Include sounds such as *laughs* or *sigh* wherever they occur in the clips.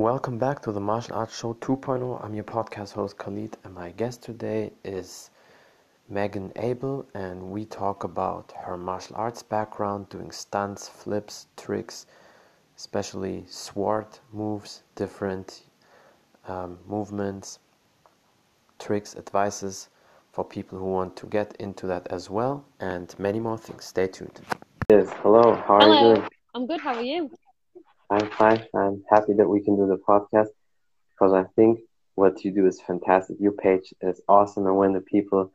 Welcome back to the Martial Arts Show 2.0. I'm your podcast host Khalid, and my guest today is Megan Abel, and we talk about her martial arts background, doing stunts, flips, tricks, especially sword moves, different um, movements, tricks, advices for people who want to get into that as well, and many more things. Stay tuned. Yes, hello. How are Hello. you doing? I'm good. How are you? I'm fine. I'm happy that we can do the podcast because I think what you do is fantastic. Your page is awesome, and when the people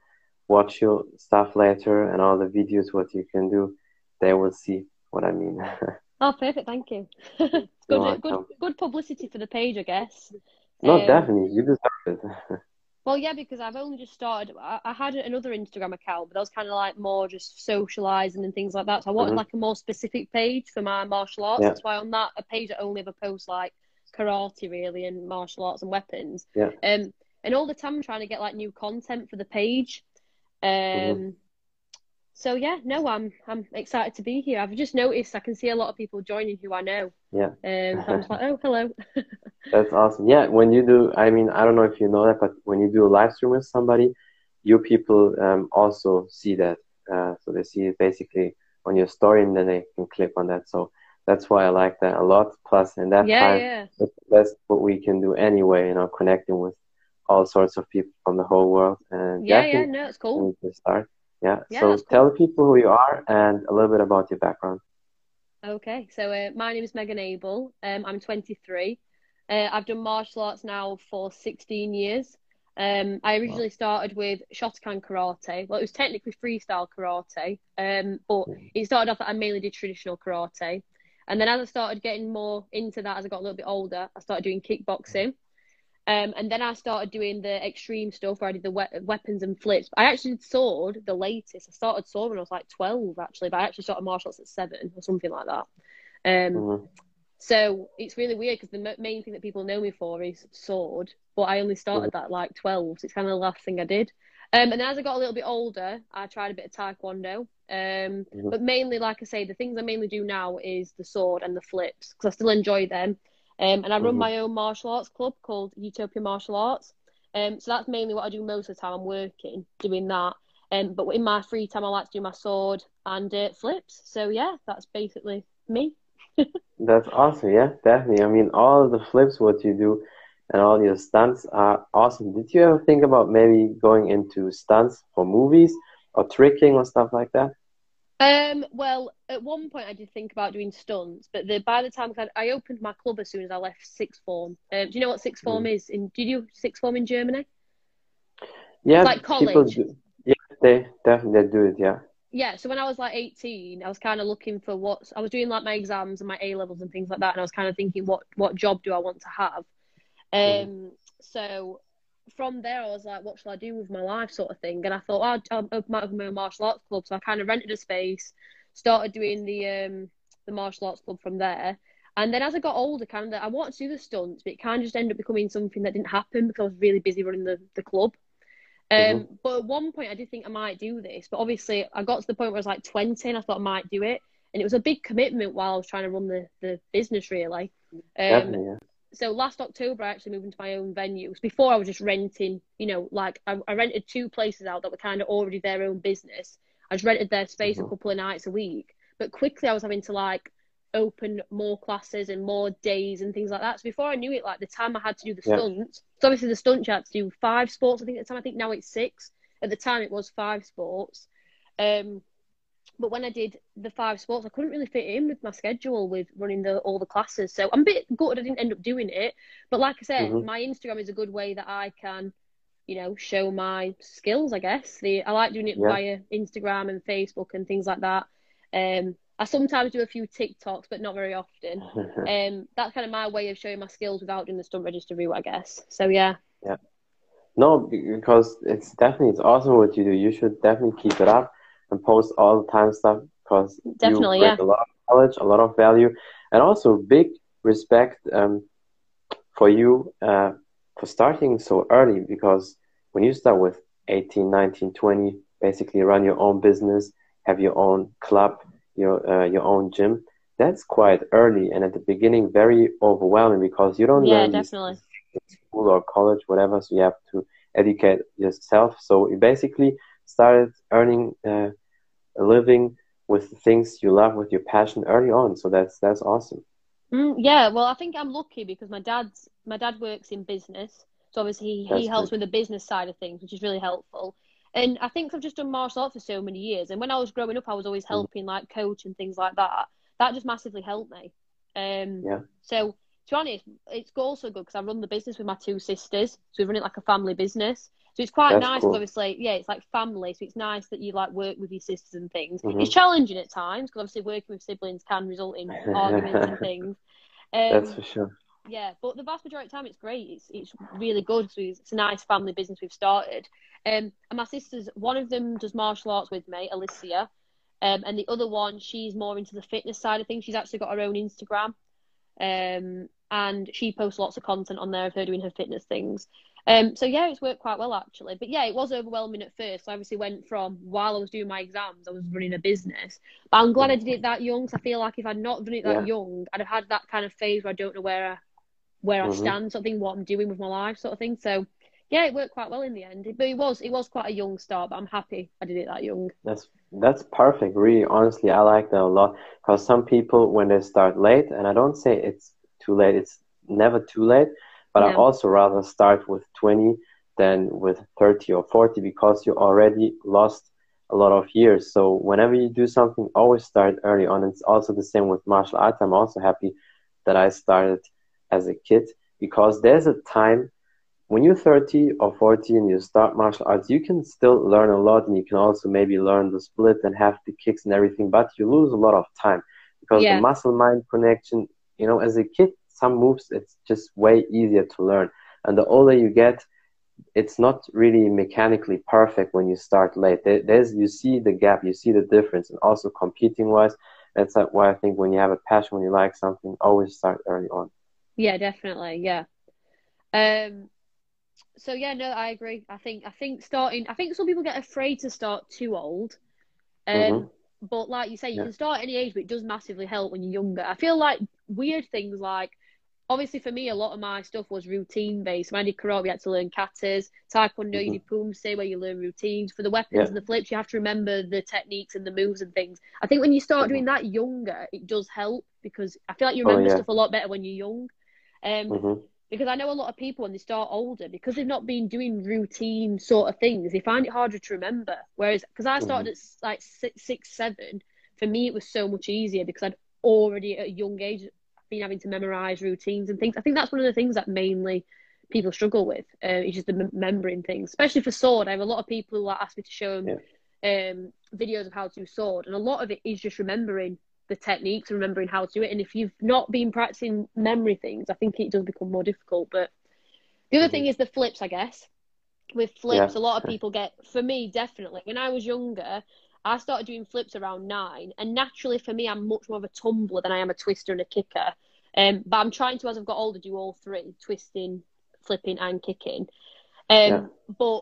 watch your stuff later and all the videos, what you can do, they will see what I mean. *laughs* Oh, perfect. Thank you. *laughs* good, good, good publicity for the page, I guess. no, Um, definitely, you deserve it. *laughs* Well, yeah, because I've only just started. I, I had another Instagram account, but that was kind of like more just socializing and things like that. So I wanted Mhm. like a more specific page for my martial arts. Yeah. That's why on that a page I only ever post like karate really and martial arts and weapons. Yeah. Um, and all the time I'm trying to get like new content for the page. Um. Mhm. So yeah, no, I'm I'm excited to be here. I've just noticed I can see a lot of people joining who I know. Yeah. Um, I'm just like, *laughs* oh, hello. *laughs* That's awesome. Yeah, when you do, I mean, I don't know if you know that, but when you do a live stream with somebody, you people um, also see that. Uh, so they see it basically on your story and then they can click on that. So that's why I like that a lot. Plus, in that yeah, time, yeah. that's what we can do anyway, you know, connecting with all sorts of people from the whole world. And Yeah, yeah, no, it's cool. to start. Yeah. Yeah, so that's cool. tell people who you are and a little bit about your background. Okay, so uh, my name is Megan Abel. Um, I'm 23. Uh, I've done martial arts now for 16 years. Um, I originally started with Shotokan karate. Well, it was technically freestyle karate, um, but it started off that I mainly did traditional karate. And then as I started getting more into that, as I got a little bit older, I started doing kickboxing. Um, and then I started doing the extreme stuff where I did the we- weapons and flips. I actually did sword, the latest. I started sword when I was like 12, actually, but I actually started martial arts at seven or something like that. Um, Mhm. So it's really weird because the m- main thing that people know me for is sword, but I only started that like 12, so it's kind of the last thing I did. Um, and as I got a little bit older, I tried a bit of taekwondo. Um, Mhm. but mainly, like I say, the things I mainly do now is the sword and the flips because I still enjoy them. Um, and I run Mhm. my own martial arts club called Utopia Martial Arts. Um, so that's mainly what I do most of the time. I'm working doing that. Um, but in my free time, I like to do my sword and uh, flips. So yeah, that's basically me. That's awesome. Yeah, definitely. I mean, all the flips, what you do, and all your stunts are awesome. Did you ever think about maybe going into stunts for movies or tricking or stuff like that? Um, well, at one point I did think about doing stunts, but the by the time I, I opened my club as soon as I left sixth form. Um, do you know what sixth form is? In do you sixth form in Germany? Yeah, Like people college. do. Yeah, they definitely they do it. Yeah. Yeah, so when I was like 18, I was kind of looking for what I was doing like my exams and my A levels and things like that, and I was kind of thinking what what job do I want to have? Um, so from there I was like, what shall I do with my life, sort of thing. And I thought, oh, I'll open my open my own martial arts club. So I kind of rented a space, started doing the um the martial arts club from there. And then as I got older, kind of I wanted to do the stunts, but it kind of just ended up becoming something that didn't happen because I was really busy running the the club. Um, Mhm. but at one point I did think I might do this, but obviously I got to the point where I was like 20 and I thought I might do it. And it was a big commitment while I was trying to run the, the business really. Um, Definitely. Yeah. so last October I actually moved into my own venues. Before I was just renting, you know, like I, I rented two places out that were kind of already their own business. I just rented their space a Mhm. couple of nights a week. But quickly I was having to like open more classes and more days and things like that. So before I knew it, like the time I had to do the Yeah. stunts, so obviously the stunt you had to do five sports. I think at the time, I think now it's six. At the time it was five sports. Um, but when I did the five sports, I couldn't really fit in with my schedule with running the all the classes. So I'm a bit gutted I didn't end up doing it. But like I said, Mhm. my Instagram is a good way that I can, you know, show my skills. I guess the I like doing it Yeah. via Instagram and Facebook and things like that. Um, I sometimes do a few TikToks, but not very often. *laughs* Um, that's kind of my way of showing my skills without doing the stunt register route, I guess. So yeah, Yeah. No, because it's definitely it's awesome what you do. You should definitely keep it up and post all the time stuff because Definitely, you bring yeah. a lot of knowledge, a lot of value, and also big respect um, for you uh, for starting so early. Because when you start with 18, 19, 20, basically run your own business, have your own club, your uh, your own gym, that's quite early and at the beginning very overwhelming because you don't yeah, learn definitely. in school or college, whatever. So you have to educate yourself. So you basically started earning uh, a living with the things you love, with your passion early on. So that's that's awesome. Mm, yeah, well, I think I'm lucky because my dad's my dad works in business, so obviously he, he helps good. with the business side of things, which is really helpful. And I think I've just done martial arts for so many years. And when I was growing up, I was always mm. helping, like coach and things like that. That just massively helped me. Um, yeah. So to be honest, it's also good because I run the business with my two sisters, so we run it like a family business. So it's quite That's nice. Cool. Obviously, yeah, it's like family, so it's nice that you like work with your sisters and things. Mm-hmm. It's challenging at times because obviously working with siblings can result in *laughs* arguments and things. Um, That's for sure. Yeah, but the vast majority of the time it's great. It's it's really good. So it's, it's a nice family business we've started. Um, and my sisters, one of them does martial arts with me, Alicia, um, and the other one, she's more into the fitness side of things. She's actually got her own Instagram, um, and she posts lots of content on there of her doing her fitness things. Um, so yeah, it's worked quite well actually. But yeah, it was overwhelming at first. I obviously went from while I was doing my exams, I was running a business. But I'm glad I did it that young. Cause I feel like if I'd not done it that yeah. young, I'd have had that kind of phase where I don't know where I, where mm-hmm. I stand, sort of thing, what I'm doing with my life, sort of thing. So yeah, it worked quite well in the end. But it was it was quite a young start. But I'm happy I did it that young. That's that's perfect. Really, honestly, I like that a lot because some people when they start late, and I don't say it's too late. It's never too late. But yeah. I also rather start with 20 than with 30 or 40 because you already lost a lot of years. So whenever you do something, always start early on. It's also the same with martial arts. I'm also happy that I started as a kid because there's a time when you're 30 or 40 and you start martial arts, you can still learn a lot and you can also maybe learn the split and have the kicks and everything, but you lose a lot of time because yeah. the muscle mind connection, you know, as a kid, some moves it's just way easier to learn. And the older you get it's not really mechanically perfect when you start late. There, there's you see the gap you see the difference and also competing wise that's why i think when you have a passion when you like something always start early on yeah definitely yeah um so yeah no i agree i think i think starting i think some people get afraid to start too old um mm-hmm. but like you say you yeah. can start at any age but it does massively help when you're younger i feel like weird things like obviously for me, a lot of my stuff was routine based. When I did karate, we had to learn katas. Taekwondo, mm-hmm. you did poomsae, where you learn routines. For the weapons yeah. and the flips, you have to remember the techniques and the moves and things. I think when you start mm-hmm. doing that younger, it does help because I feel like you oh, remember oh, yeah. stuff a lot better when you're young. Um, mm-hmm. Because I know a lot of people when they start older, because they've not been doing routine sort of things, they find it harder to remember. Whereas, because I started mm-hmm. at like six, six, seven, for me it was so much easier because I'd already at a young age been having to memorize routines and things. I think that's one of the things that mainly people struggle with. Uh, is just the remembering things, especially for sword. I have a lot of people who ask me to show them yeah. um, videos of how to do sword, and a lot of it is just remembering the techniques and remembering how to do it. And if you've not been practicing memory things, I think it does become more difficult. But the other mm-hmm. thing is the flips, I guess. With flips, yeah. a lot of people get. For me, definitely, when I was younger, I started doing flips around nine, and naturally for me, I'm much more of a tumbler than I am a twister and a kicker. Um, but I'm trying to, as I've got older, do all three: twisting, flipping, and kicking. Um, yeah. But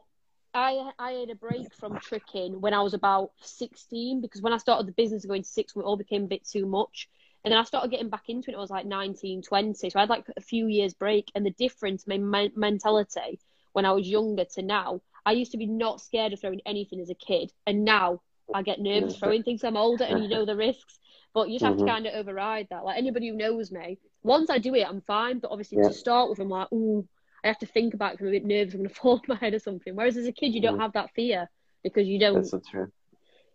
I I had a break from tricking when I was about 16 because when I started the business going to six, it all became a bit too much. And then I started getting back into it. I was like 19, 20. So I had like a few years break. And the difference, my mentality when I was younger to now, I used to be not scared of throwing anything as a kid, and now I get nervous throwing things. I'm older and you know the risks, but you just have mm-hmm. to kind of override that. Like anybody who knows me, once I do it, I'm fine. But obviously, yeah. to start with, I'm like, ooh, I have to think about it. I'm a bit nervous. I'm going *laughs* to fall on my head or something. Whereas as a kid, you don't mm-hmm. have that fear because you don't. That's so true.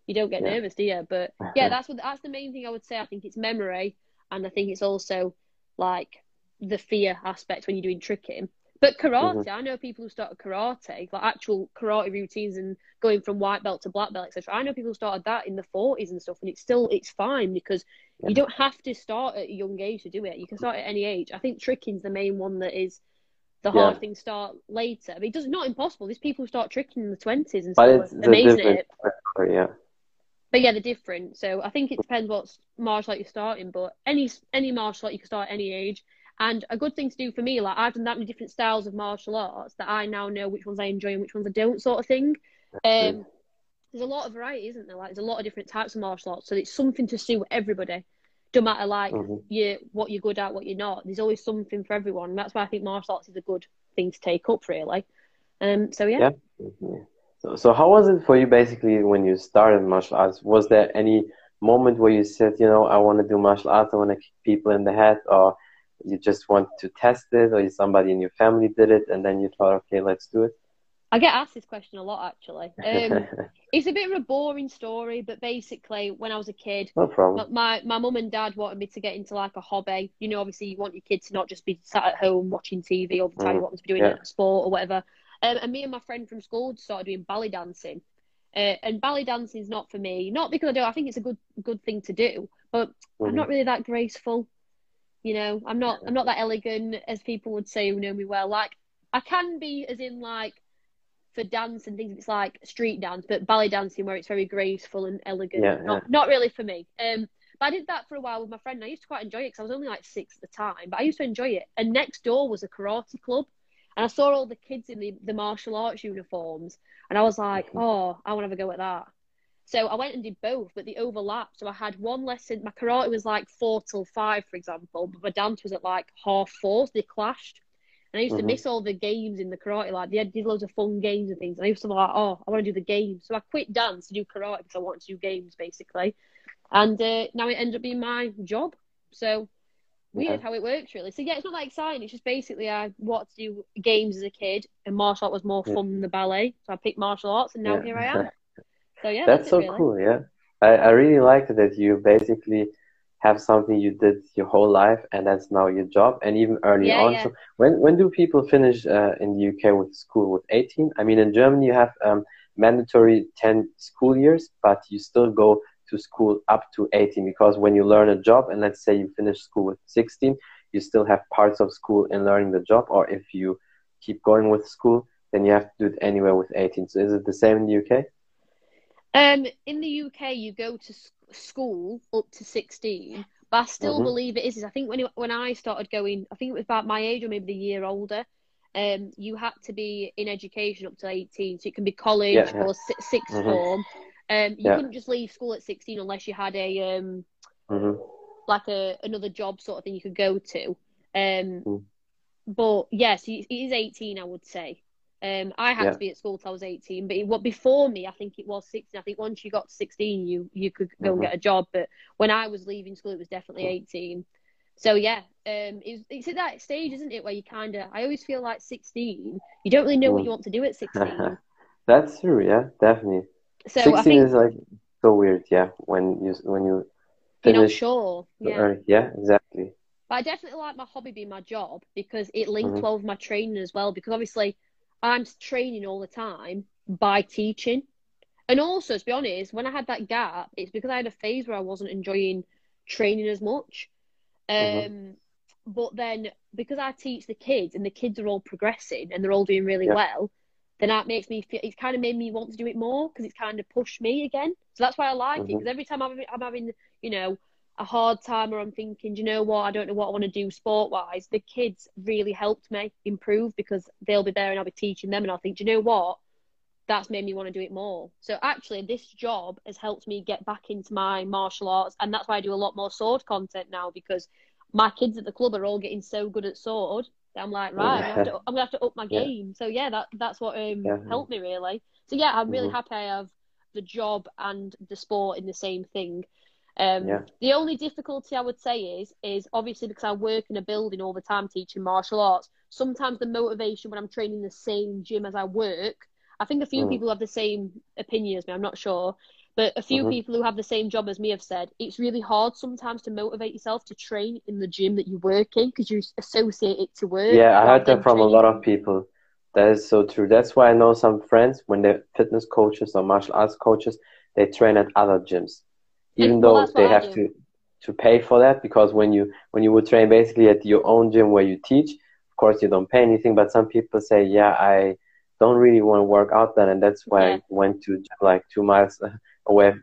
You don't get yeah. nervous, do you? But yeah, that's what that's the main thing I would say. I think it's memory, and I think it's also like the fear aspect when you're doing tricking. But karate, mm-hmm. I know people who started karate, like actual karate routines and going from white belt to black belt, etc. I know people who started that in the forties and stuff, and it's still it's fine because yeah. you don't have to start at a young age to do it. You can start at any age. I think tricking's the main one that is the hard yeah. thing to start later. I mean, it does not impossible. There's people who start tricking in the twenties and but still amazing at it. Yeah. But yeah, they're different. So I think it depends what martial art you're starting. But any any martial art you can start at any age. And a good thing to do for me, like I've done that many different styles of martial arts that I now know which ones I enjoy and which ones I don't, sort of thing. Um, there's a lot of variety, isn't there? Like there's a lot of different types of martial arts, so it's something to suit everybody. Don't matter like mm-hmm. you what you're good at, what you're not. There's always something for everyone. That's why I think martial arts is a good thing to take up, really. Um. So yeah. Yeah. Mm-hmm. So, so how was it for you basically when you started martial arts? Was there any moment where you said, you know, I want to do martial arts, I want to kick people in the head, or you just want to test it, or somebody in your family did it, and then you thought, okay, let's do it? I get asked this question a lot, actually. *laughs* Um, it's a bit of a boring story, but basically, when I was a kid, no problem. My my mum and dad wanted me to get into like a hobby. You know, obviously, you want your kids to not just be sat at home watching TV all the time. Mm. You want them to be doing yeah. a sport or whatever. Um, and me and my friend from school started doing ballet dancing. Uh, and ballet dancing is not for me. Not because I don't. I think it's a good good thing to do, but mm-hmm. I'm not really that graceful. You know, I'm not. I'm not that elegant as people would say who know me well. Like I can be, as in like for dance and things. It's like street dance, but ballet dancing where it's very graceful and elegant. Yeah, not yeah. not really for me. Um, but I did that for a while with my friend. And I used to quite enjoy it because I was only like six at the time. But I used to enjoy it. And next door was a karate club, and I saw all the kids in the, the martial arts uniforms, and I was like, mm-hmm. oh, I want to have a go at that. So I went and did both, but they overlapped. So I had one lesson. My karate was like four till five, for example, but my dance was at like half four. So they clashed. And I used mm-hmm. to miss all the games in the karate. Like they had did loads of fun games and things. And I used to be like, oh, I want to do the games. So I quit dance to do karate because I wanted to do games basically. And uh, now it ended up being my job. So weird how it works really. So yeah, it's not that exciting. It's just basically I wanted to do games as a kid, and martial art was more fun yeah. than the ballet. So I picked martial arts, and now yeah. here I am. *laughs* So yeah, that's, that's so really. cool. Yeah, I I really like that you basically have something you did your whole life, and that's now your job, and even early yeah, on. Yeah. So when when do people finish uh, in the UK with school with 18? I mean, in Germany you have um, mandatory 10 school years, but you still go to school up to 18 because when you learn a job and let's say you finish school with 16 you still have parts of school in learning the job or if you keep going with school then you have to do it anywhere with 18 so is it the same in the uk um in the uk you go to school up to 16 but i still mm-hmm. believe it is i think when when i started going i think it was about my age or maybe the year older um, you had to be in education up to 18 so it can be college yeah, yeah. or sixth mm-hmm. form um, you yeah. couldn't just leave school at 16 unless you had a um, mm-hmm. like a another job sort of thing you could go to. Um, mm. But yes, it is 18, I would say. Um, I had yeah. to be at school till I was 18, but it, what before me, I think it was 16. I think once you got to 16, you you could go mm-hmm. and get a job. But when I was leaving school, it was definitely 18. So yeah, um, it's, it's at that stage, isn't it, where you kind of. I always feel like 16. You don't really know mm. what you want to do at 16. *laughs* That's true. Yeah, definitely. So 16 think, is like so weird, yeah, when you when you finish. You're not sure. Yeah. yeah, exactly. But I definitely like my hobby being my job because it linked mm-hmm. well with my training as well. Because obviously, I'm training all the time by teaching. And also, to be honest, when I had that gap, it's because I had a phase where I wasn't enjoying training as much. Mm-hmm. Um, mm-hmm. But then, because I teach the kids and the kids are all progressing and they're all doing really yeah. well, then that makes me feel it's kind of made me want to do it more because it's kind of pushed me again. So that's why I like mm-hmm. it because every time I'm, I'm having you know a hard time or I'm thinking, you know what, I don't know what I want to do sport wise, the kids really helped me improve because they'll be there and I'll be teaching them and I'll think, you know what, that's made me want to do it more. So actually, this job has helped me get back into my martial arts, and that's why I do a lot more sword content now because my kids at the club are all getting so good at sword that I'm like, right, I'm, gonna to, I'm, gonna have to up my game. Yeah. So yeah, that that's what um, yeah. helped me really. So yeah, I'm really mm-hmm. happy I have the job and the sport in the same thing. Um, yeah. The only difficulty I would say is is obviously because I work in a building all the time teaching martial arts. Sometimes the motivation when I'm training the same gym as I work, I think a few mm. people have the same opinion as me. I'm not sure, but a few mm-hmm. people who have the same job as me have said it's really hard sometimes to motivate yourself to train in the gym that you work in because you associate it to work. Yeah, I heard that from training. a lot of people. That is so true. That's why I know some friends when they're fitness coaches or martial arts coaches, they train at other gyms, even though they have to to pay for that. Because when you when you would train basically at your own gym where you teach, of course you don't pay anything. But some people say, yeah, I don't really want to work out then, and that's why yeah. I went to like two miles *laughs* away,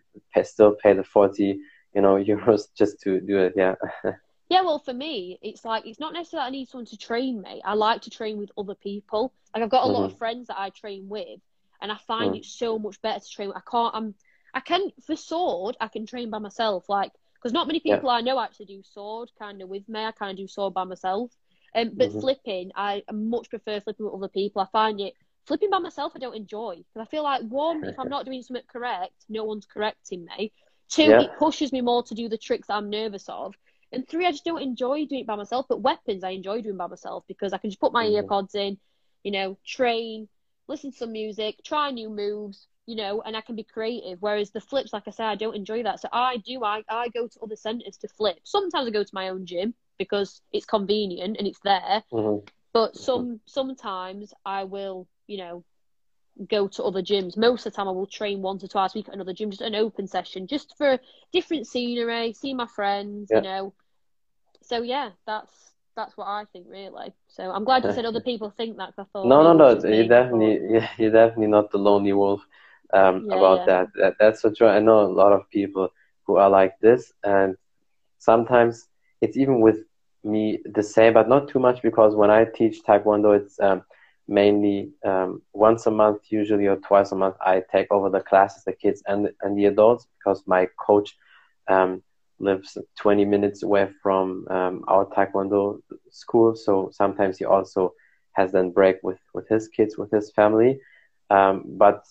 still pay the 40, you know, *laughs* euros just to do it. Yeah. *laughs* yeah, well, for me, it's like it's not necessarily I need someone to train me. I like to train with other people. Like I've got a mm-hmm. lot of friends that I train with, and I find mm. it so much better to train. I can't. I'm. I can for sword. I can train by myself. Like because not many people yeah. I know actually do sword kind of with me. I kind of do sword by myself. Um, but mm-hmm. flipping, I much prefer flipping with other people. I find it flipping by myself. I don't enjoy because I feel like one, if I'm not doing something correct, no one's correcting me. Two, yeah. it pushes me more to do the tricks that I'm nervous of. And three, I just don't enjoy doing it by myself. But weapons, I enjoy doing by myself because I can just put my mm-hmm. earpods in, you know, train, listen to some music, try new moves, you know, and I can be creative. Whereas the flips, like I said, I don't enjoy that. So I do, I, I go to other centres to flip. Sometimes I go to my own gym because it's convenient and it's there. Mm-hmm. But mm-hmm. some sometimes I will, you know, go to other gyms. Most of the time I will train once or twice a week at another gym, just an open session, just for different scenery, see my friends, yeah. you know. So yeah, that's that's what I think really. So I'm glad you said *laughs* other people think that. I thought no, no, no. You're definitely, *laughs* yeah, you're definitely not the lonely wolf um, yeah, about yeah. That. that. That's for true. I know a lot of people who are like this, and sometimes it's even with me the same, but not too much because when I teach Taekwondo, it's um, mainly um, once a month, usually or twice a month. I take over the classes, the kids and and the adults, because my coach um, lives 20 minutes away from um, our Taekwondo school. So sometimes he also has then break with with his kids, with his family. Um, but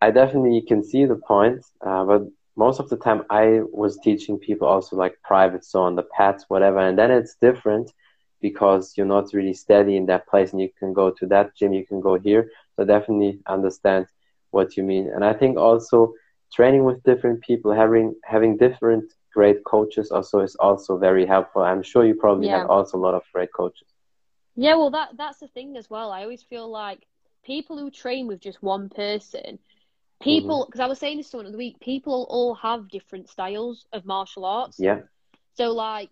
I definitely can see the point. Uh, but most of the time, I was teaching people also like private, so on the pads, whatever, and then it's different because you're not really steady in that place and you can go to that gym, you can go here. So definitely understand what you mean. And I think also training with different people, having having different great coaches also is also very helpful. I'm sure you probably yeah. have also a lot of great coaches. Yeah, well that that's the thing as well. I always feel like people who train with just one person, people because mm-hmm. I was saying this to someone the week, people all have different styles of martial arts. Yeah. So like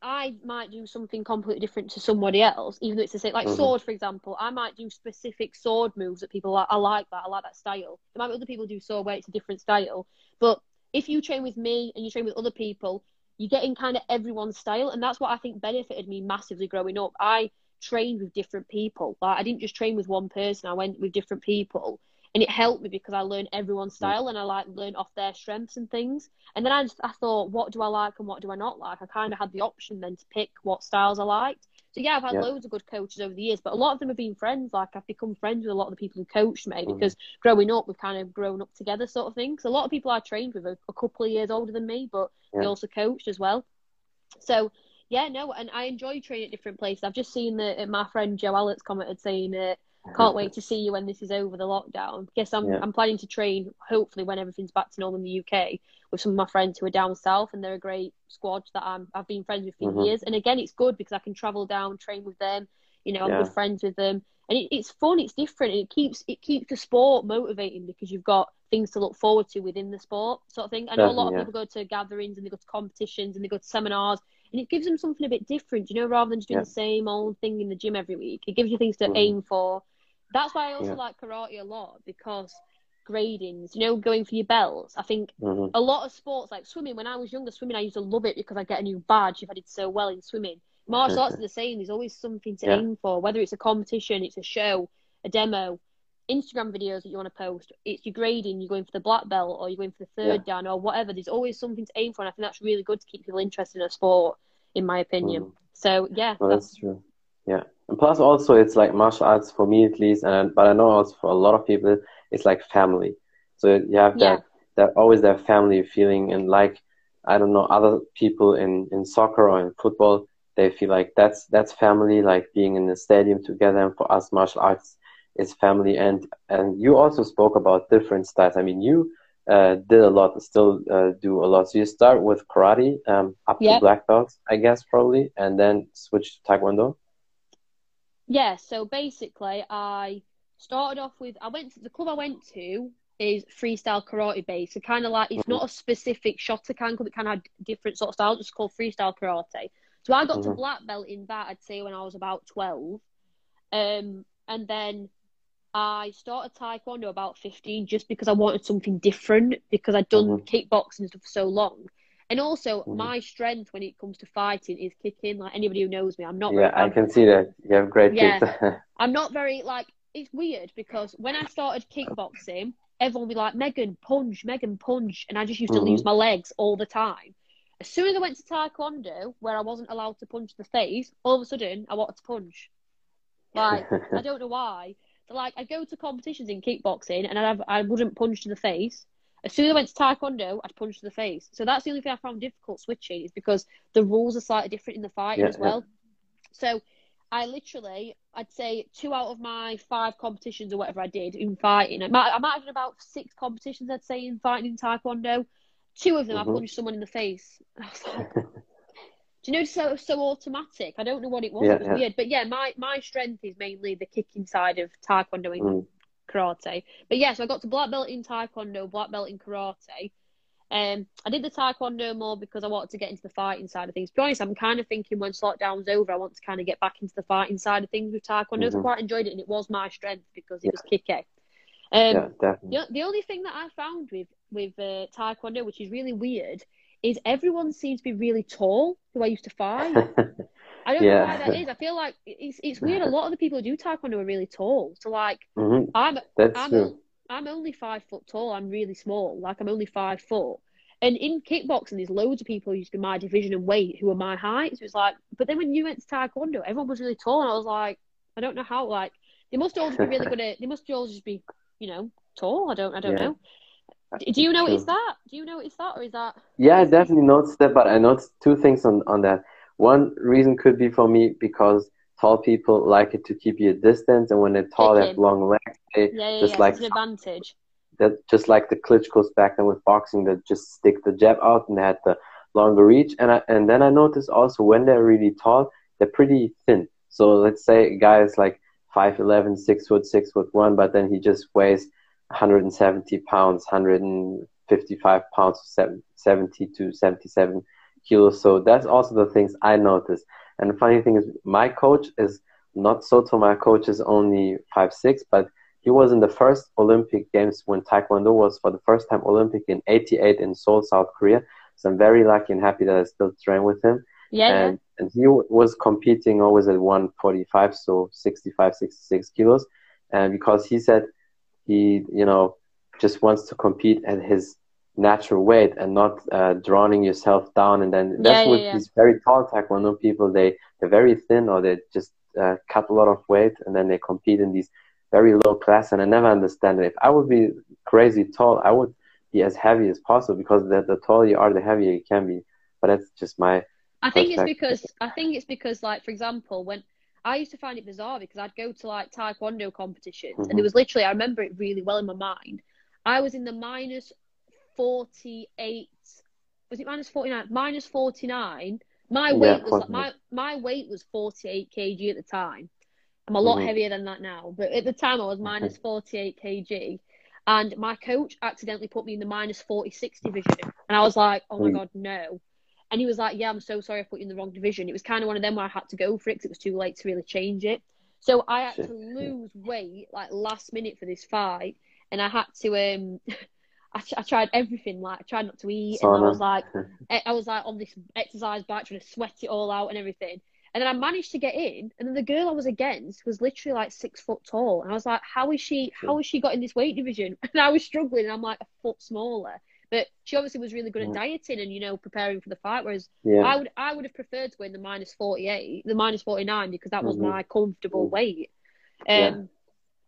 I might do something completely different to somebody else, even though it's the same. Like mm-hmm. sword, for example, I might do specific sword moves that people like. I like that. I like that style. There might be other people do sword where it's a different style. But if you train with me and you train with other people, you get in kind of everyone's style, and that's what I think benefited me massively growing up. I trained with different people. Like I didn't just train with one person. I went with different people, and it helped me because I learned everyone's style and I like learned off their strengths and things. And then I just I thought, what do I like and what do I not like? I kind of had the option then to pick what styles I liked. So yeah, I've had yeah. loads of good coaches over the years, but a lot of them have been friends. Like I've become friends with a lot of the people who coached me mm. because growing up we've kind of grown up together, sort of thing. So a lot of people I trained with are a couple of years older than me, but yeah. they also coached as well. So yeah, no, and I enjoy training at different places. I've just seen that my friend Joe Alex commented saying uh, can't wait to see you when this is over the lockdown. Guess I'm yeah. I'm planning to train hopefully when everything's back to normal in the UK with some of my friends who are down south and they're a great squad that I'm I've been friends with for mm-hmm. years. And again, it's good because I can travel down, train with them. You know, I'm yeah. good friends with them, and it, it's fun. It's different. And it keeps it keeps the sport motivating because you've got things to look forward to within the sport, sort of thing. I know Definitely, a lot of yeah. people go to gatherings and they go to competitions and they go to seminars and it gives them something a bit different, you know, rather than just doing yeah. the same old thing in the gym every week. It gives you things to mm. aim for. That's why I also yeah. like karate a lot because gradings, you know, going for your belts. I think mm-hmm. a lot of sports like swimming. When I was younger, swimming I used to love it because I get a new badge if I did so well in swimming. Martial arts are the same. There's always something to yeah. aim for, whether it's a competition, it's a show, a demo, Instagram videos that you want to post. It's your grading. You're going for the black belt or you're going for the third yeah. dan or whatever. There's always something to aim for, and I think that's really good to keep people interested in a sport, in my opinion. Mm. So yeah, well, that's, that's true. Yeah, and plus also it's like martial arts for me at least, and but I know also for a lot of people it's like family. So you have that yeah. that always that family feeling, and like I don't know other people in in soccer or in football, they feel like that's that's family, like being in the stadium together. And for us, martial arts is family. And and you also spoke about different styles. I mean, you uh, did a lot, still uh, do a lot. So you start with karate um, up yep. to black belt, I guess probably, and then switch to taekwondo. Yeah, so basically, I started off with I went to the club I went to is freestyle karate based. So kind of like it's mm-hmm. not a specific Shotokan club. It kind of had different sort of styles. It's called freestyle karate. So I got mm-hmm. to black belt in that. I'd say when I was about twelve, um, and then I started taekwondo about fifteen just because I wanted something different because I'd done mm-hmm. kickboxing stuff for so long. And also, mm-hmm. my strength when it comes to fighting is kicking. Like anybody who knows me, I'm not. Yeah, I can see that you have great yeah, kicks. *laughs* I'm not very like. It's weird because when I started kickboxing, everyone would be like, "Megan punch, Megan punch," and I just used to mm-hmm. lose my legs all the time. As soon as I went to Taekwondo, where I wasn't allowed to punch the face, all of a sudden I wanted to punch. Like *laughs* I don't know why. So, like I'd go to competitions in kickboxing and I'd have, I wouldn't punch to the face. As soon as I went to Taekwondo, I'd punch to the face. So that's the only thing I found difficult switching is because the rules are slightly different in the fighting Yeah, as well. So I literally, I'd say two out of my five competitions or whatever I did in fighting. I might, I might have done about six competitions, I'd say, in fighting in Taekwondo. Two of them, Mhm. I punched someone in the face. *laughs* I was like, do you know, so so automatic. I don't know what it was. Yeah, it was yeah. weird. But yeah, my my strength is mainly the kicking side of Taekwondo Mm. Karate. But yeah, so I got to black belt in Taekwondo, black belt in karate. Um, I did the Taekwondo more because I wanted to get into the fighting side of things. To be honest, I'm kind of thinking once lockdown's over, I want to kind of get back into the fighting side of things with Taekwondo. So I quite enjoyed it, and it was my strength because it Yeah. was kicky. Um, yeah, the, the only thing that I found with with uh, Taekwondo, which is really weird, is everyone seems to be really tall who I used to fight. *laughs* I don't know why that is. I feel like it's it's weird. A *laughs* lot of the people who do Taekwondo are really tall. So like hmm I'm That's I'm true. I'm only five foot tall. I'm really small. Like I'm only five foot. And in kickboxing, there's loads of people who used to be my division and weight who are my height. So it's like, but then when you went to Taekwondo, everyone was really tall, and I was like, I don't know how. Like they must all just be really good at. They must all just be, you know, tall. I don't. I don't Yeah. know. Do you notice True. that? Do you know notice that, or is that? Yeah, I definitely noticed that, but I noticed two things on, on that. One reason could be for me because tall people like it to keep you at distance, and when they're tall, they have long legs. They Yeah, yeah, just yeah. like it's an advantage. that, just like the Klitschko's back then with boxing, that just stick the jab out and they had the longer reach. And I, and then I noticed also when they're really tall, they're pretty thin. So let's say a guy is like 5'11", 6 foot, 6 foot 1, but then he just weighs 170 pounds, 155 pounds, seven- 70 to 77 kilos. So that's also the things I noticed. And the funny thing is, my coach is not so tall. My coach is only five six, but he was in the first Olympic Games when Taekwondo was for the first time Olympic in '88 in Seoul, South Korea. So I'm very lucky and happy that I still train with him. Yeah, yeah. and and he w- was competing always at 145, so 65, 66 kilos, and because he said he, you know, just wants to compete at his natural weight and not uh, drowning yourself down. And then that's Yeah, yeah, with yeah. these very tall taekwondo people. They they're very thin or they just uh, cut a lot of weight and then they compete in these very low class. And I never understand it. If I would be crazy tall, I would be as heavy as possible because the, the taller you are, the heavier you can be. But that's just my I think it's because I think it's because like for example when I used to find it bizarre because I'd go to like taekwondo competitions and Mhm. it was literally I remember it really well in my mind. I was in the minus forty eight was it minus forty nine? Minus forty nine. My Yeah, weight was 49. my my weight was forty eight kg at the time. I'm a lot Mhm. heavier than that now, but at the time I was minus forty eight kg. And my coach accidentally put me in the minus 46 division. And I was like, oh my Mm. God, no. And he was like, yeah, I'm so sorry I put you in the wrong division. It was kind of one of them where I had to go for it because it was too late to really change it. So I had to lose weight like last minute for this fight. And I had to, um, *laughs* I, I tried everything. Like I tried not to eat. And I was like, I was like on this exercise bike trying to sweat it all out and everything. And then I managed to get in, and then the girl I was against was literally like six foot tall, and I was like, "How is she? How has she got in this weight division?" *laughs* And I was struggling, and I'm like a foot smaller. But she obviously was really good at Mm. dieting and you know preparing for the fight. Whereas yeah. I would I would have preferred to win the minus forty eight, the minus forty nine because that was Mhm. my comfortable Mm. weight. Um, Yeah.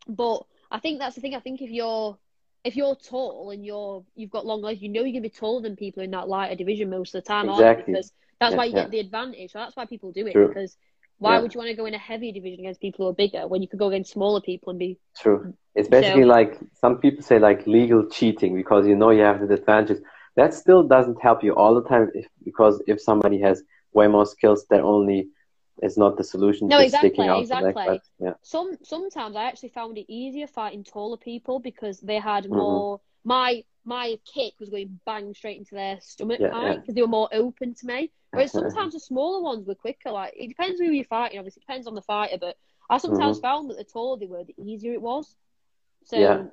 but I think that's the thing. I think if you're if you're tall and you're you've got long legs, you know you're gonna be taller than people in that lighter division most of the time, aren't Exactly. you? Because that's Yeah, why you yeah. get the advantage. So that's why people do it. True. Because why Yeah. would you want to go in a heavier division against people who are bigger when you could go against smaller people and be True. It's basically like some people say like legal cheating because you know you have the advantage. That still doesn't help you all the time if, because if somebody has way more skills, that only is not the solution. No, exactly, sticking out the exactly. leg. But, yeah. some sometimes I actually found it easier fighting taller people because they had Mhm. more my my kick was going bang straight into their stomach Yeah, yeah. because they were more open to me. Whereas *laughs* sometimes the smaller ones were quicker. Like it depends who you're fighting. Obviously, it depends on the fighter. But I sometimes found that the taller they were, the easier it was. So Mm-hmm. Yeah.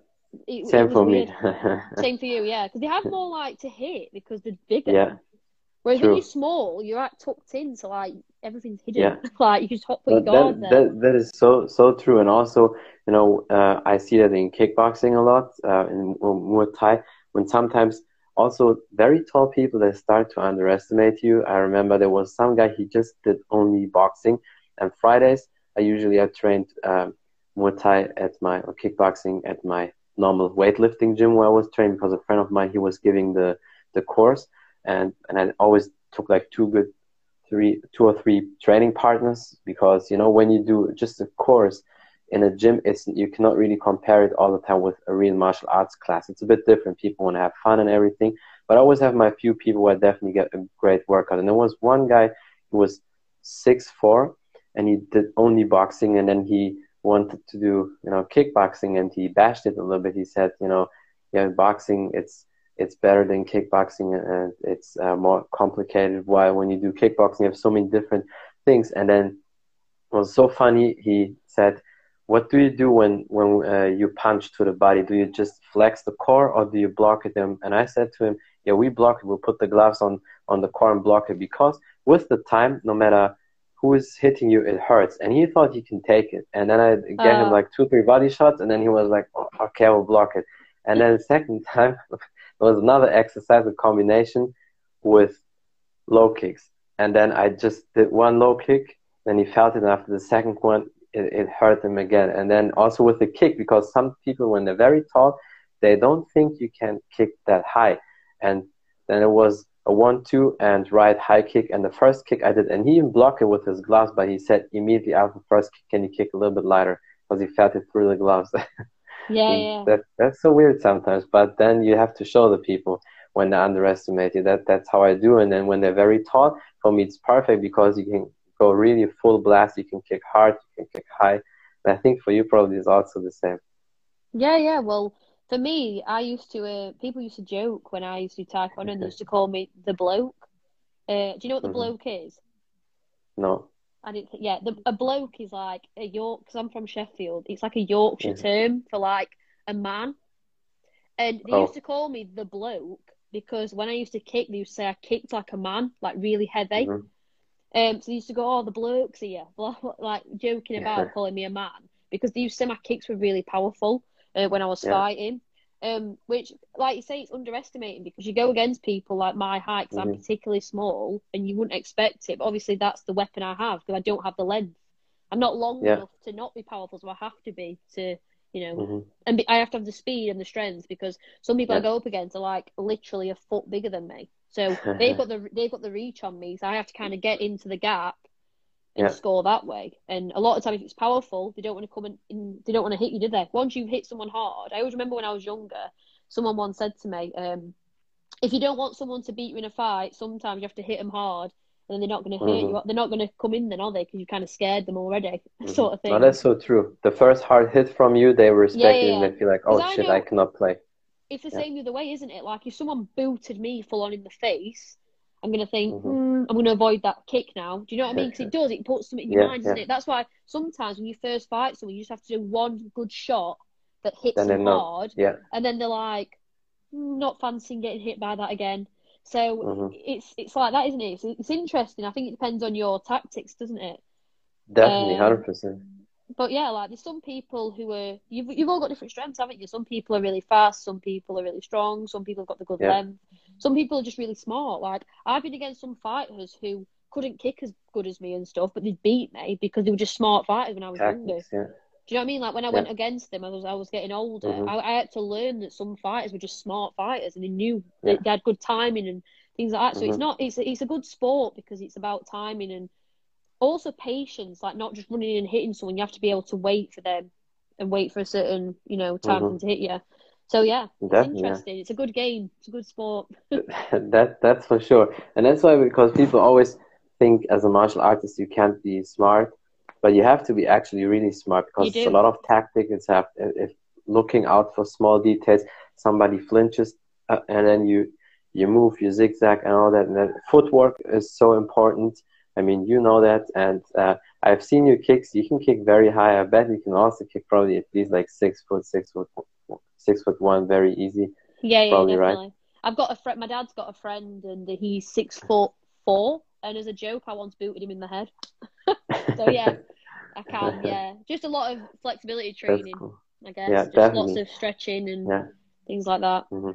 it, it Same was for weird. me. *laughs* Same for you, yeah. Because they have more like to hit because they're bigger. yeah. Whereas true. when you're small, you're like tucked in, so like everything's hidden. Yeah. *laughs* like you just hop put your guard that, there. that, that is so so true, and also you know uh, I see that in kickboxing a lot, uh, in Muay Thai, when sometimes also very tall people they start to underestimate you. I remember there was some guy he just did only boxing, and Fridays I usually I trained um, Muay Thai at my or kickboxing at my normal weightlifting gym where I was trained because a friend of mine he was giving the the course and and I always took like two good three two or three training partners because you know when you do just a course in a gym it's you cannot really compare it all the time with a real martial arts class. It's a bit different. People want to have fun and everything but i always have my few people where I definitely get a great workout. And there was one guy who was six four and he did only boxing and then he wanted to do you know kickboxing and he bashed it a little bit. He said you know yeah boxing it's it's better than kickboxing and it's uh, more complicated. Why when you do kickboxing you have so many different things. And then it was so funny he said what do you do when when uh, you punch to the body? Do you just flex the core or do you block it? And i said to him yeah we block it. We'll put the gloves on on the core and block it because with the time no matter who is hitting you it hurts. And he thought he can take it. And then i gave uh. him like two three body shots and then he was like oh, okay i will block it. And then the second *laughs* time there was another exercise a combination with low kicks and then i just did one low kick then he felt it and after the second one it, it hurt him again. And then also with the kick, because some people, when they're very tall, they don't think you can kick that high. And then it was a one-two and right high kick. And the first kick I did, and he even blocked it with his gloves, but he said immediately after the first kick, can you kick a little bit lighter? Because he felt it through the gloves. *laughs* yeah, yeah. That, that's so weird sometimes. But then you have to show the people when they underestimate you. That that's how I do. And then when they're very tall, for me it's perfect because you can go really full blast. You can kick hard, you can kick high. And I think for you probably is also the same. Yeah, yeah. Well, for me, I used to. Uh, people used to joke when I used to taekwondo, and they used to call me the bloke. Uh, do you know what the mm-hmm. bloke is? No. I didn't. Think, yeah, the, a bloke is like a York. Because I'm from Sheffield. It's like a Yorkshire yeah. term for like a man. And they oh. used to call me the bloke because when I used to kick, they used to say I kicked like a man, like really heavy. Mm-hmm. Um, so they used to go, "Oh, the blokes here," *laughs* like joking about calling me a man because they used to say my kicks were really powerful uh, when I was yeah. fighting. Um, which, like you say, it's underestimating because you go against people like my height because mm-hmm. I'm particularly small, and you wouldn't expect it. But obviously, that's the weapon I have because I don't have the length. I'm not long yeah. enough to not be powerful, so I have to be to you know, mm-hmm. and be, I have to have the speed and the strength because some people yeah. I go up against are like literally a foot bigger than me. So *laughs* they've got the they've got the reach on me, so I have to kind of get into the gap yeah. score that way. And a lot of time, if it's powerful, they don't want to come in, in, They don't want to hit you, do they? Once you hit someone hard, I always remember when I was younger, someone once said to me, um, "If you don't want someone to beat you in a fight, sometimes you have to hit them hard." And then they're not going to hit mm-hmm. you. They're not going to come in then, are they? Because you kind of scared them already, *laughs* mm-hmm. sort of thing. No, that's so true. The first hard hit from you, they respect yeah, yeah, and they feel like, "Oh shit, I, know, I cannot play." It's the same the other way, isn't it? Like if someone booted me full on in the face, I'm going to think, mm-hmm. mm, I'm going to avoid that kick now. Do you know what I mean? Because it does, it puts something in your yeah, mind, doesn't yeah. it? That's why sometimes when you first fight someone, you just have to do one good shot that hits them hard. Yeah. And then they're like, mm, not fancying getting hit by that again. So mm-hmm. it's it's like that, isn't it? It's, it's, interesting. I think it depends on your tactics, doesn't it? Definitely, um, hundred um, percent. But yeah, like there's some people who are you've you've all got different strengths, haven't you? Some people are really fast, some people are really strong, some people have got the good yeah. length. Some people are just really smart. Like I've been against some fighters who couldn't kick as good as me and stuff, but they beat me because they were just smart fighters when I was younger. Yeah. Do you know what I mean? Like when I yeah. went against them, I was I was getting older. Mm-hmm. I, I, had to learn that some fighters were just smart fighters, and they knew yeah. they, they, had good timing and things like that. So mm-hmm. it's not it's it's a good sport because it's about timing and also patience. Like not just running and hitting someone. You have to be able to wait for them and wait for a certain you know time mm-hmm. to hit you. So yeah, it's interesting. Yeah. It's a good game. It's a good sport. *laughs* *laughs* that that's for sure, and that's why because people always think as a martial artist you can't be smart, but you have to be actually really smart because it's a lot of tactics. It's have if looking out for small details. Somebody flinches, uh, and then you you move, you zigzag, and all that. And that footwork is so important. I mean, you know that, and uh, I've seen your kicks. You can kick very high. I bet you can also kick probably at least like six foot, six foot six foot one, very easy. Yeah, yeah, Probably definitely. Right. I've got a friend. My dad's got a friend, and he's six foot four. And as a joke, I once booted him in the head. *laughs* so yeah, I *laughs* can. Yeah, just a lot of flexibility training. Cool. I guess. Yeah, just definitely. lots of stretching and yeah. things like that. Mm-hmm.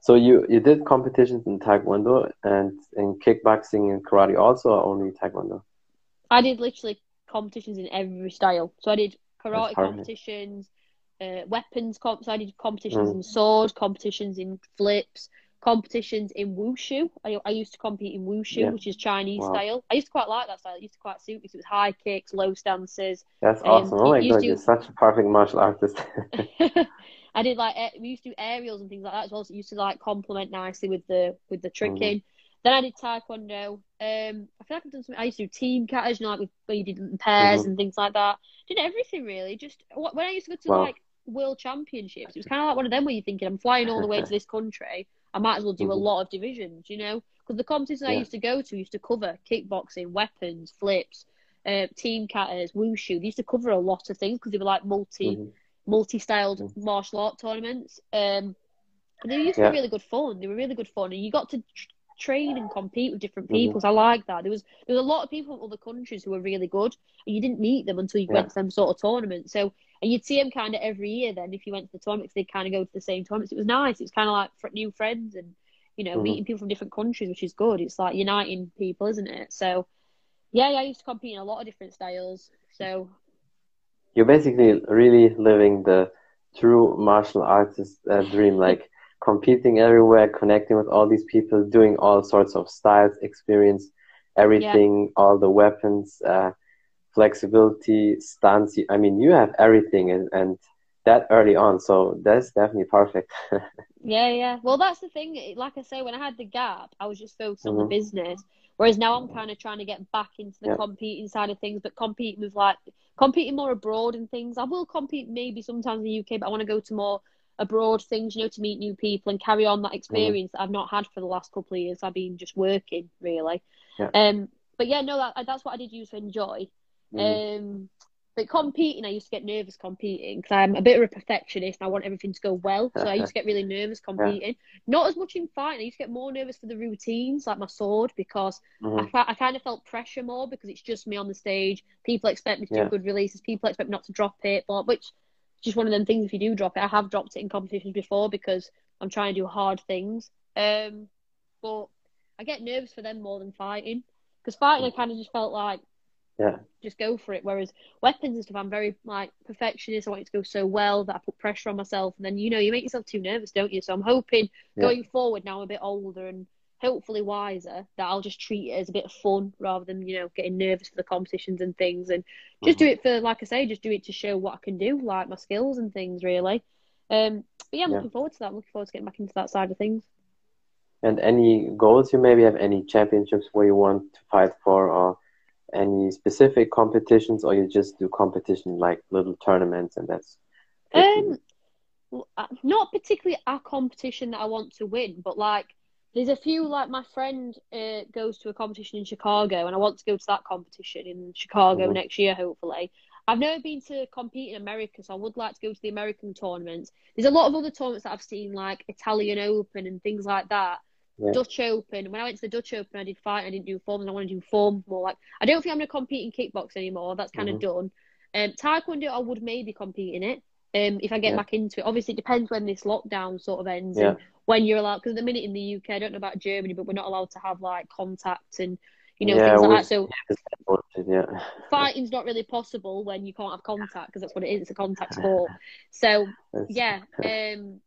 So you you did competitions in Taekwondo and in kickboxing and karate also, or only Taekwondo? I did literally competitions in every style. So I did karate competitions, uh, weapons comp. So I did competitions mm. in sword, competitions in flips, competitions in wushu. I, I used to compete in wushu, yeah. which is Chinese wow. style. I used to quite like that style. It used to quite suit me because it was high kicks, low stances. That's um, awesome. Oh my god, to... you're such a perfect martial artist. *laughs* *laughs* I did like we used to do aerials and things like that as well. So it used to like complement nicely with the with the tricking. Mm. Then I did taekwondo. Um, I feel like I've done something. I used to do team katas, you know, like where you did pairs mm-hmm. and things like that. Did everything really. Just when I used to go to wow. like world championships, it was kind of like one of them where you're thinking, I'm flying all the way to this country. I might as well do mm-hmm. a lot of divisions, you know, because the competitions yeah. I used to go to used to cover kickboxing, weapons, flips, uh, team katas, wushu. They used to cover a lot of things because they were like multi mm-hmm. multi-styled mm-hmm. martial art tournaments. Um, and they used to yeah. be really good fun. They were really good fun, and you got to train and compete with different mm-hmm. people. So I like that. There was there was a lot of people from other countries who were really good, and you didn't meet them until you yeah. went to some sort of tournament. So and you'd see them kind of every year. Then if you went to the tournaments, they'd kind of go to the same tournaments. It was nice. It was kind of like new friends and you know mm-hmm. meeting people from different countries, which is good. It's like uniting people, isn't it? So yeah, yeah I used to compete in a lot of different styles. So you're basically really living the true martial artist uh, dream, *laughs* like competing everywhere, connecting with all these people, doing all sorts of styles, experience everything, yeah. all the weapons, uh, flexibility, stance. I mean, you have everything, and, and that early on, so that's definitely perfect. *laughs* yeah, yeah. Well, that's the thing. Like I say, when I had the gap, I was just focused mm-hmm. on the mm-hmm. business. Whereas now I'm kind of trying to get back into the yeah. competing side of things, but competing with like competing more abroad and things. I will compete maybe sometimes in the UK, but I want to go to more abroad things, you know, to meet new people and carry on that mm-hmm. experience mm. that I've not had for the last couple of years. I've been just working really. Yeah. Um, but yeah, no, that, that's what I did use to enjoy. Mm. Um, but competing, I used to get nervous competing because I'm a bit of a perfectionist. And I want everything to go well, so I used to *laughs* get really nervous competing. Yeah. Not as much in fighting. I used to get more nervous for the routines, like my sword, because mm-hmm. I, I kind of felt pressure more because it's just me on the stage. People expect me to yeah. do good releases. People expect me not to drop it, but which is just one of them things. If you do drop it, I have dropped it in competitions before because I'm trying to do hard things. Um, but I get nervous for them more than fighting because fighting I kind of just felt like yeah just go for it. Whereas weapons and stuff, I'm very like perfectionist. I want it to go so well that I put pressure on myself, and then you know you make yourself too nervous, don't you? So I'm hoping yeah. going forward now I'm a bit older and hopefully wiser that I'll just treat it as a bit of fun rather than you know getting nervous for the competitions and things and just mm-hmm. do it for like I say just do it to show what I can do like my skills and things really um but yeah I'm yeah. looking forward to that I'm looking forward to getting back into that side of things and any goals you maybe have any championships where you want to fight for or any specific competitions or you just do competition like little tournaments and that's um uh, not particularly a competition that I want to win but like there's a few like my friend uh, goes to a competition in Chicago, and I want to go to that competition in Chicago mm-hmm. next year, hopefully. I've never been to compete in America, so I would like to go to the American tournaments. There's a lot of other tournaments that I've seen, like Italian Open and things like that. Yeah. Dutch Open. When I went to the Dutch Open, I did fight. I didn't do forms. I want to do form more. Like I don't think I'm going to compete in kickbox anymore. That's kind mm-hmm. of done. Um, Taekwondo, I would maybe compete in it. Um, if I get yeah. back into it, obviously it depends when this lockdown sort of ends yeah. and when you're allowed. Because at the minute in the UK, I don't know about Germany, but we're not allowed to have like contact and you know yeah, things like that. So *laughs* yeah. fighting's not really possible when you can't have contact because that's what it is. It's a contact *laughs* sport. So yeah, *laughs* um,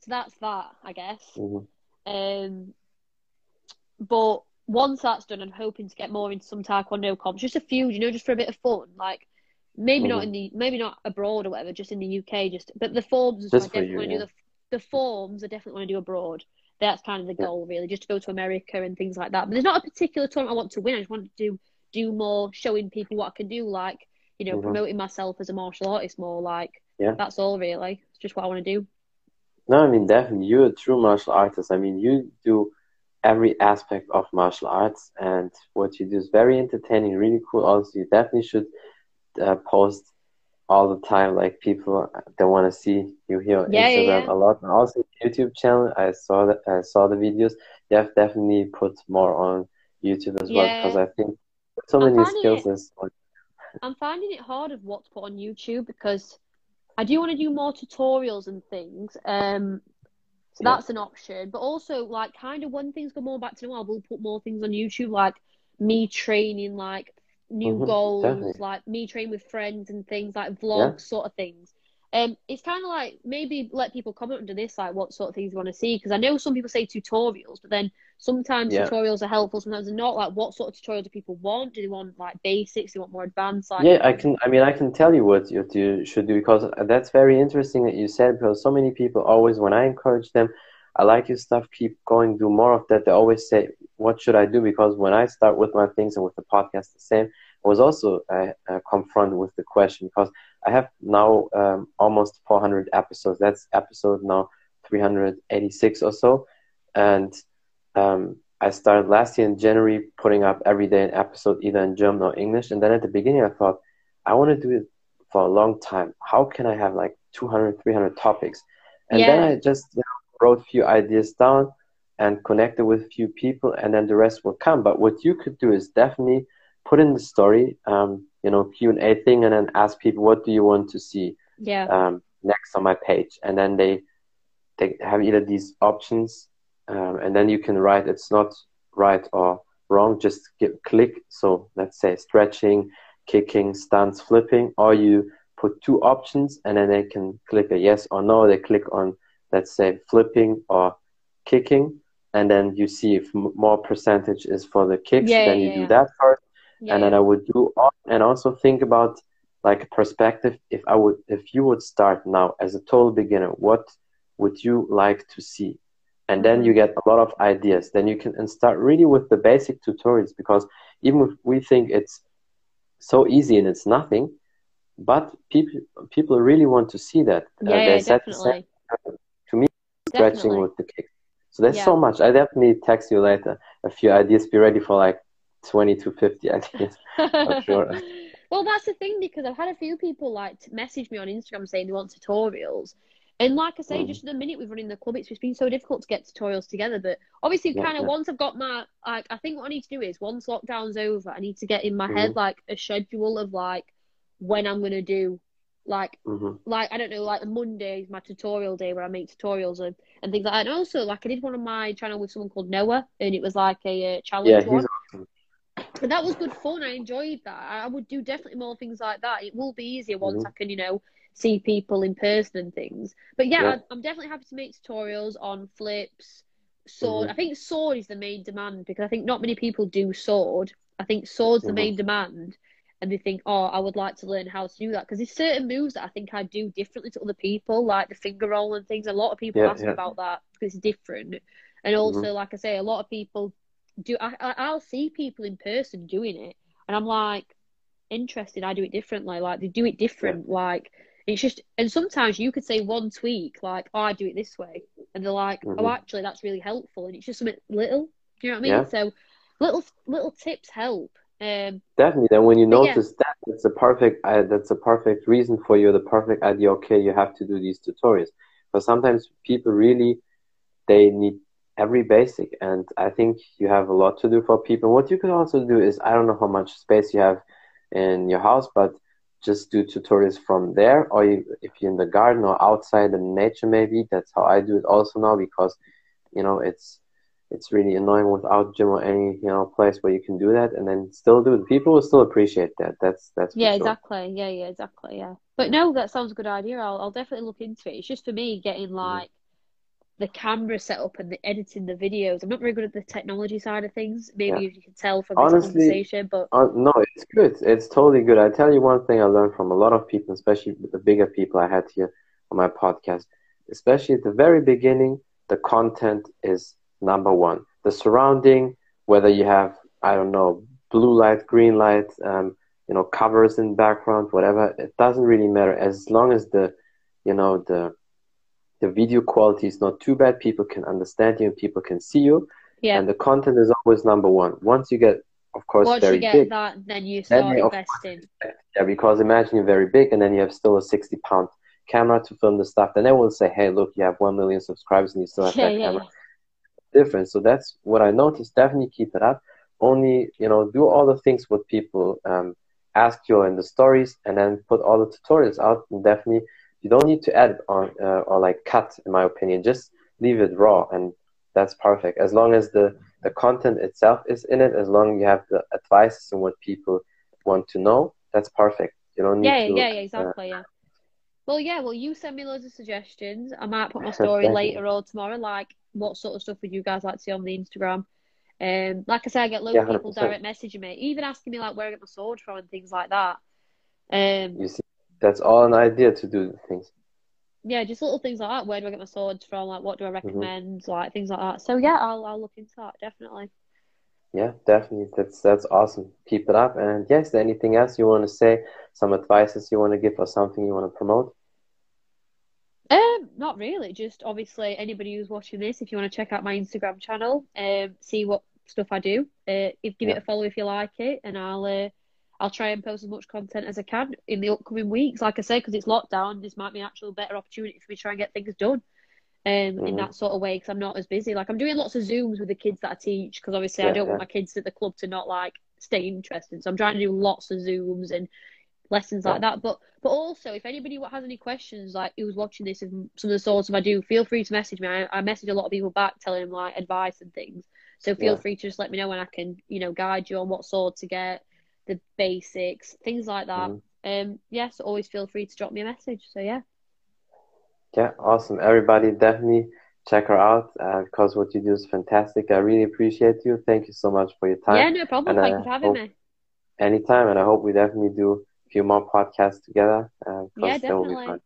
so that's that, I guess. Mm-hmm. Um, but once that's done, I'm hoping to get more into some taekwondo comps, just a few, you know, just for a bit of fun, like maybe mm-hmm. not in the maybe not abroad or whatever, just in the UK. Just but the forms is I definitely want to do the the forms. I definitely want to do abroad. That's kind of the goal, really, just to go to America and things like that. But there's not a particular tournament I want to win. I just want to do do more, showing people what I can do, like you know, mm-hmm. promoting myself as a martial artist more. Like yeah, that's all really. It's just what I want to do. No, I mean definitely, you're a true martial artist. I mean, you do every aspect of martial arts, and what you do is very entertaining, really cool. Also, you definitely should uh, post all the time. Like people they want to see you here on yeah, Instagram yeah, yeah. a lot, and also YouTube channel. I saw that I saw the videos. You have definitely put more on YouTube as well because I think so many skills. It, is I'm finding it hard of what to put on YouTube because I do want to do more tutorials and things. Um, So yeah. that's an option. But also, like, kind of when things go more back to normal, we'll put more things on YouTube, like me training, like new mm-hmm, goals, definitely. like me training with friends and things, like vlogs, yeah. sort of things. Um, it's kind of like maybe let people comment under this, like what sort of things you want to see. Because I know some people say tutorials, but then sometimes yeah. tutorials are helpful, sometimes they're not. Like, what sort of tutorial do people want? Do they want like basics? Do they want more advanced? Like, yeah, I can. I mean, I can tell you what you, you should do because that's very interesting that you said. Because so many people always, when I encourage them, I like your stuff. Keep going. Do more of that. They always say, "What should I do?" Because when I start with my things and with the podcast, the same. I was also uh, uh, confronted with the question because I have now um, almost 400 episodes. That's episode now 386 or so. And um, I started last year in January putting up every day an episode, either in German or English. And then at the beginning, I thought, I want to do it for a long time. How can I have like 200, 300 topics? And yeah. then I just you know, wrote a few ideas down and connected with a few people, and then the rest will come. But what you could do is definitely put in the story. Um, you know Q and A thing, and then ask people what do you want to see yeah. um, next on my page, and then they they have either these options, um, and then you can write it's not right or wrong. Just get, click. So let's say stretching, kicking, stance, flipping, or you put two options, and then they can click a yes or no. They click on let's say flipping or kicking, and then you see if more percentage is for the kicks. Yeah, then you yeah, do that first yeah. and then I would do and also think about like perspective if I would if you would start now as a total beginner what would you like to see? And then you get a lot of ideas. Then you can and start really with the basic tutorials because even if we think it's so easy and it's nothing but people people really want to see that. Yeah, uh, they yeah, said definitely. to me stretching with the kick so there's yeah. so much. I definitely text you later. A few ideas be ready for like 20 to 50 ideas. I'm *laughs* sure. well, that's the thing because I've had a few people like message me on Instagram saying they want tutorials. And like I say, mm. just the minute we've run in the club, it's just been so difficult to get tutorials together. But obviously, yeah, kind of yeah. once I've got my, like, I think what I need to do is once lockdown's over, I need to get in my mm. head like a schedule of like when I'm gonna do like, mm-hmm. like I don't know, like Monday is my tutorial day where I make tutorials and, and things like that. And also, like I did one on my channel with someone called Noah, and it was like a uh, challenge yeah, one. But that was good fun. I enjoyed that. I would do definitely more things like that. It will be easier once mm-hmm. I can, you know, see people in person and things. But yeah, yeah. I'm definitely happy to make tutorials on flips, sword. Mm-hmm. I think sword is the main demand because I think not many people do sword. I think sword's mm-hmm. the main demand. And they think, oh, I would like to learn how to do that because there's certain moves that I think I do differently to other people, like the finger roll and things. A lot of people yeah, ask yeah. about that because it's different. And also, mm-hmm. like I say, a lot of people do I, I'll see people in person doing it, and I'm like interested. I do it differently. Like they do it different. Yeah. Like it's just, and sometimes you could say one tweak, like oh, I do it this way, and they're like, oh, mm-hmm. oh, actually, that's really helpful, and it's just something little. Do you know what I mean? Yeah. So little little tips help. Um, Definitely. Then when you notice yeah. that, that's a perfect. Uh, that's a perfect reason for you. The perfect idea. Okay, you have to do these tutorials. But sometimes people really they need every basic and i think you have a lot to do for people. What you could also do is i don't know how much space you have in your house but just do tutorials from there or you, if you're in the garden or outside in nature maybe. That's how i do it also now because you know it's it's really annoying without gym or any you know place where you can do that and then still do it. People will still appreciate that. That's that's yeah sure. exactly. Yeah yeah exactly yeah. But no that sounds a good idea. I'll, I'll definitely look into it. It's just for me getting mm-hmm. like the camera setup and the editing the videos. I'm not very good at the technology side of things. Maybe yeah. you can tell from Honestly, this conversation, but uh, no, it's good. It's totally good. I tell you one thing I learned from a lot of people, especially the bigger people I had here on my podcast. Especially at the very beginning, the content is number one. The surrounding, whether you have I don't know blue light, green light, um, you know covers in background, whatever, it doesn't really matter as long as the you know the the video quality is not too bad. People can understand you and people can see you. Yeah. And the content is always number one. Once you get, of course, Once very you get big, that, then you start then investing. Course, yeah, because imagine you're very big and then you have still a 60 pound camera to film the stuff. Then everyone will say, hey, look, you have 1 million subscribers and you still have *laughs* yeah, that yeah, camera. Yeah. Different. So that's what I noticed. Definitely keep it up. Only, you know, do all the things what people um, ask you in the stories and then put all the tutorials out and definitely you don't need to edit on uh, or like cut in my opinion just leave it raw, and that's perfect. As long as the the content itself is in it, as long as you have the advices and what people want to know, that's perfect. You don't need yeah, to. yeah, yeah, exactly, uh, yeah. Well, yeah, well, you send me loads of suggestions. I might put my *laughs* story later or tomorrow, like what sort of stuff would you guys like to see on the Instagram? Um, like I say, I get loads yeah, of people direct messaging me, even asking me like where I get my sword from and things like that. Um, you see, that's all an idea to do things. Yeah, just little things like that. Where do I get my swords from? Like, what do I mm-hmm. recommend? Mm-hmm. Like things like that. So yeah, I'll I'll look into that definitely. Yeah, definitely. That's that's awesome. Keep it up. And yes, there anything else you want to say? Some advices you want to give, or something you want to promote? Um, not really. Just obviously anybody who's watching this, if you want to check out my Instagram channel, um, see what stuff I do, uh, if give yeah. it a follow if you like it, and I'll uh, I'll try and post as much content as I can in the upcoming weeks. Like I say, because it's lockdown, this might be an actual better opportunity for me to try and get things done. Um, mm-hmm. in that sort of way because I'm not as busy. Like I'm doing lots of zooms with the kids that I teach because obviously yeah, I don't yeah. want my kids at the club to not like stay interested. So I'm trying to do lots of zooms and lessons like that. But but also, if anybody has any questions, like who's watching this and some of the sorts of I do, feel free to message me. I, I message a lot of people back telling them like advice and things. So feel yeah. free to just let me know when I can, you know, guide you on what sword to get, the basics, things like that. Mm. Um, yes, yeah, so always feel free to drop me a message. So yeah. Yeah, awesome. Everybody, definitely check her out uh, because what you do is fantastic. I really appreciate you. Thank you so much for your time. Yeah, no problem. And, Thank uh, you for having me. Anytime, and I hope we definitely do a few more podcasts together. Uh, yeah, definitely.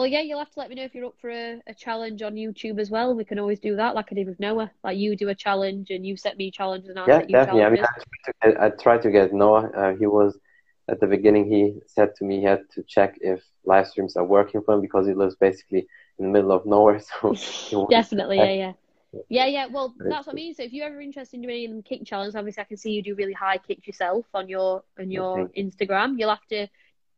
Well, yeah, you'll have to let me know if you're up for a, a challenge on YouTube as well. We can always do that, like I did with Noah. Like you do a challenge and you set me challenges and I yeah, set you definitely. Challenges. I mean, I tried to get, I tried to get Noah. Uh, he was at the beginning. He said to me he had to check if live streams are working for him because he lives basically in the middle of nowhere. *laughs* So *laughs* definitely, yeah, yeah. Yeah, yeah. Well, that's what I mean. So if you're ever interested in doing any kick challenges, obviously I can see you do really high kicks yourself on your on your Instagram. You'll have to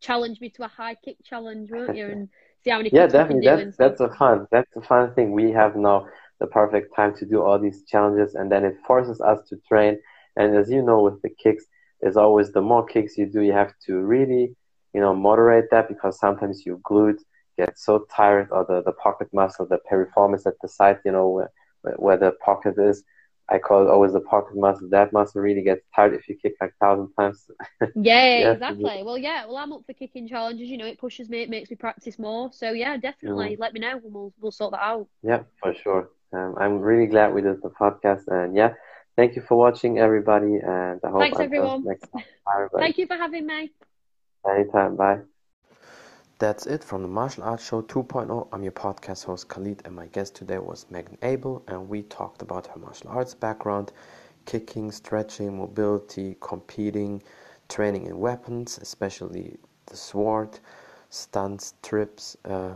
challenge me to a high kick challenge, won't you? *laughs* And see how many yeah definitely. that's that's a fun that's a fun thing. We have now the perfect time to do all these challenges and then it forces us to train. And as you know with the kicks there's always the more kicks you do you have to really you know moderate that because sometimes your glute get so tired or the, the pocket muscle the piriformis at the side you know where, where the pocket is I call it always the pocket muscle. That muscle really gets tired if you kick like thousand times. *laughs* yeah, exactly. Well, yeah. Well, I'm up for kicking challenges. You know, it pushes me. It makes me practice more. So yeah, definitely. Mm. Let me know, and we'll we'll sort that out. Yeah, for sure. Um, I'm really glad we did the podcast, and yeah, thank you for watching, everybody. And I hope thanks everyone. Next time. Bye, thank you for having me. Anytime. Bye. That's it from the Martial Arts Show 2.0. I'm your podcast host Khalid, and my guest today was Megan Abel, and we talked about her martial arts background, kicking, stretching, mobility, competing, training in weapons, especially the sword, stunts, trips, uh,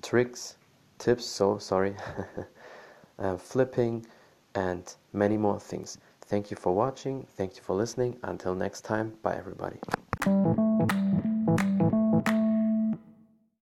tricks, tips. So sorry, *laughs* uh, flipping, and many more things. Thank you for watching. Thank you for listening. Until next time, bye everybody. Thank you.